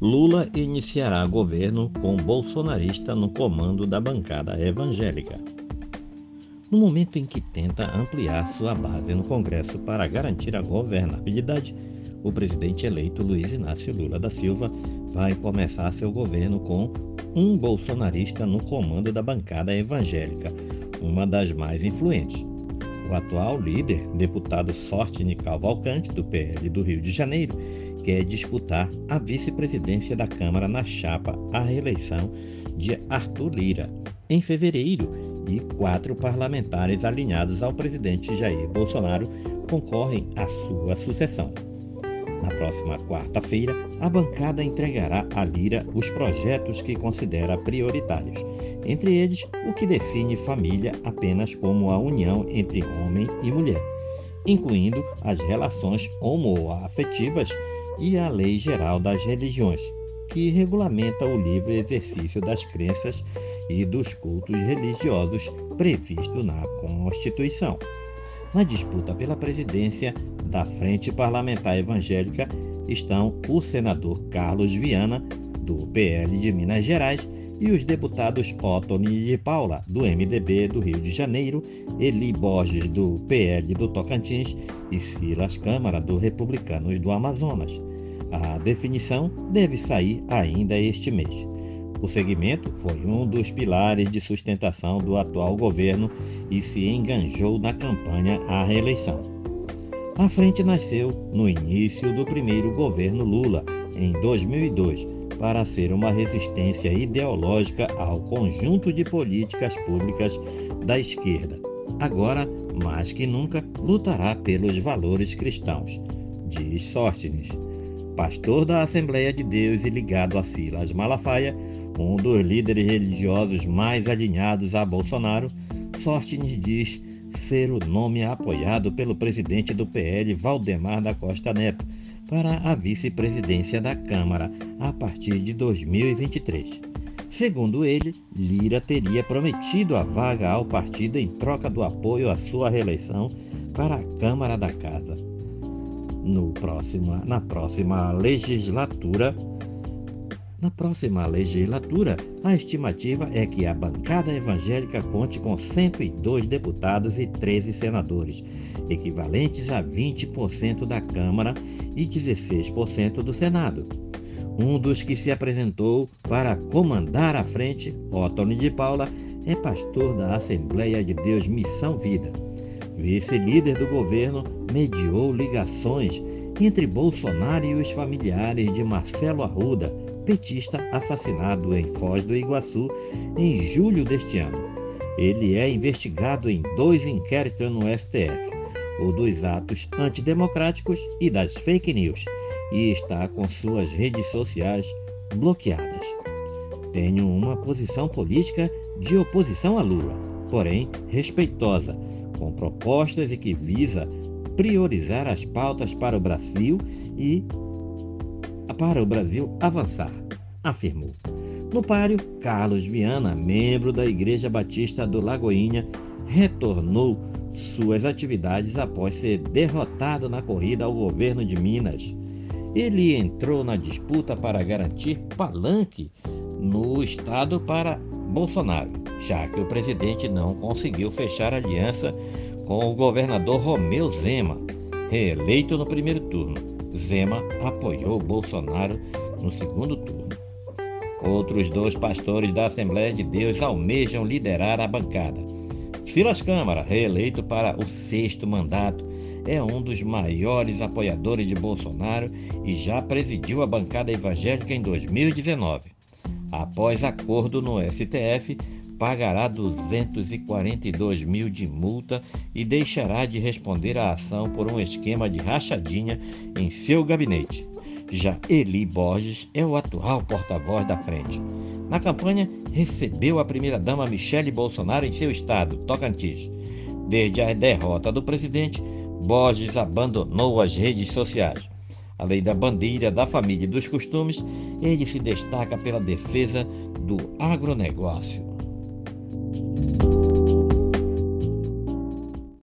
Lula iniciará governo com bolsonarista no comando da bancada evangélica. No momento em que tenta ampliar sua base no Congresso para garantir a governabilidade, o presidente eleito Luiz Inácio Lula da Silva vai começar seu governo com um bolsonarista no comando da bancada evangélica, uma das mais influentes. O atual líder, deputado Sortini Cavalcante, do PL do Rio de Janeiro, quer disputar a vice-presidência da Câmara na chapa à reeleição de Arthur Lira, em fevereiro, e quatro parlamentares alinhados ao presidente Jair Bolsonaro concorrem à sua sucessão. Na próxima quarta-feira, a bancada entregará a Lira os projetos que considera prioritários, entre eles o que define família apenas como a união entre homem e mulher, incluindo as relações homoafetivas e a Lei Geral das Religiões, que regulamenta o livre exercício das crenças e dos cultos religiosos previsto na Constituição. Na disputa pela presidência da Frente Parlamentar Evangélica estão o senador Carlos Viana, do PL de Minas Gerais, e os deputados Ottoni de Paula, do MDB do Rio de Janeiro, Eli Borges, do PL do Tocantins e Silas Câmara, do Republicanos do Amazonas. A definição deve sair ainda este mês. O segmento foi um dos pilares de sustentação do atual governo e se enganjou na campanha à reeleição. A frente nasceu no início do primeiro governo Lula, em 2002, para ser uma resistência ideológica ao conjunto de políticas públicas da esquerda. Agora, mais que nunca, lutará pelos valores cristãos, diz Sóstenes. Pastor da Assembleia de Deus e ligado a Silas Malafaia, um dos líderes religiosos mais alinhados a Bolsonaro, Sóstenes diz ser o nome apoiado pelo presidente do PL, Valdemar da Costa Neto, para a vice-presidência da Câmara a partir de 2023. Segundo ele, Lira teria prometido a vaga ao partido em troca do apoio à sua reeleição para a Câmara da Casa. No próximo, na próxima legislatura, na próxima legislatura, a estimativa é que a bancada evangélica conte com 102 deputados e 13 senadores, equivalentes a 20% da Câmara e 16% do Senado. Um dos que se apresentou para comandar a frente, Otônio de Paula, é pastor da Assembleia de Deus Missão Vida. Vice-líder do governo, mediou ligações entre Bolsonaro e os familiares de Marcelo Arruda, petista assassinado em Foz do Iguaçu em julho deste ano. Ele é investigado em dois inquéritos no STF, o dos atos antidemocráticos e das fake news, e está com suas redes sociais bloqueadas. Tenho uma posição política de oposição a Lula, porém respeitosa, com propostas e que visa priorizar as pautas para o Brasil e para o Brasil avançar, afirmou. No páreo, Carlos Viana, membro da Igreja Batista do Lagoinha, retornou suas atividades após ser derrotado na corrida ao governo de Minas. Ele entrou na disputa para garantir palanque no estado para Bolsonaro, já que o presidente não conseguiu fechar aliança com o governador Romeu Zema, reeleito no primeiro turno. Zema apoiou Bolsonaro no segundo turno. Outros dois pastores da Assembleia de Deus almejam liderar a bancada. Silas Câmara, reeleito para o sexto mandato, é um dos maiores apoiadores de Bolsonaro e já presidiu a bancada evangélica em 2019. Após acordo no STF, pagará 242 mil de multa e deixará de responder à ação por um esquema de rachadinha em seu gabinete. Já Eli Borges é o atual porta-voz da frente. Na campanha, recebeu a primeira-dama Michele Bolsonaro em seu estado, Tocantins. Desde a derrota do presidente, Borges abandonou as redes sociais. Além da bandeira da família e dos costumes, ele se destaca pela defesa do agronegócio. you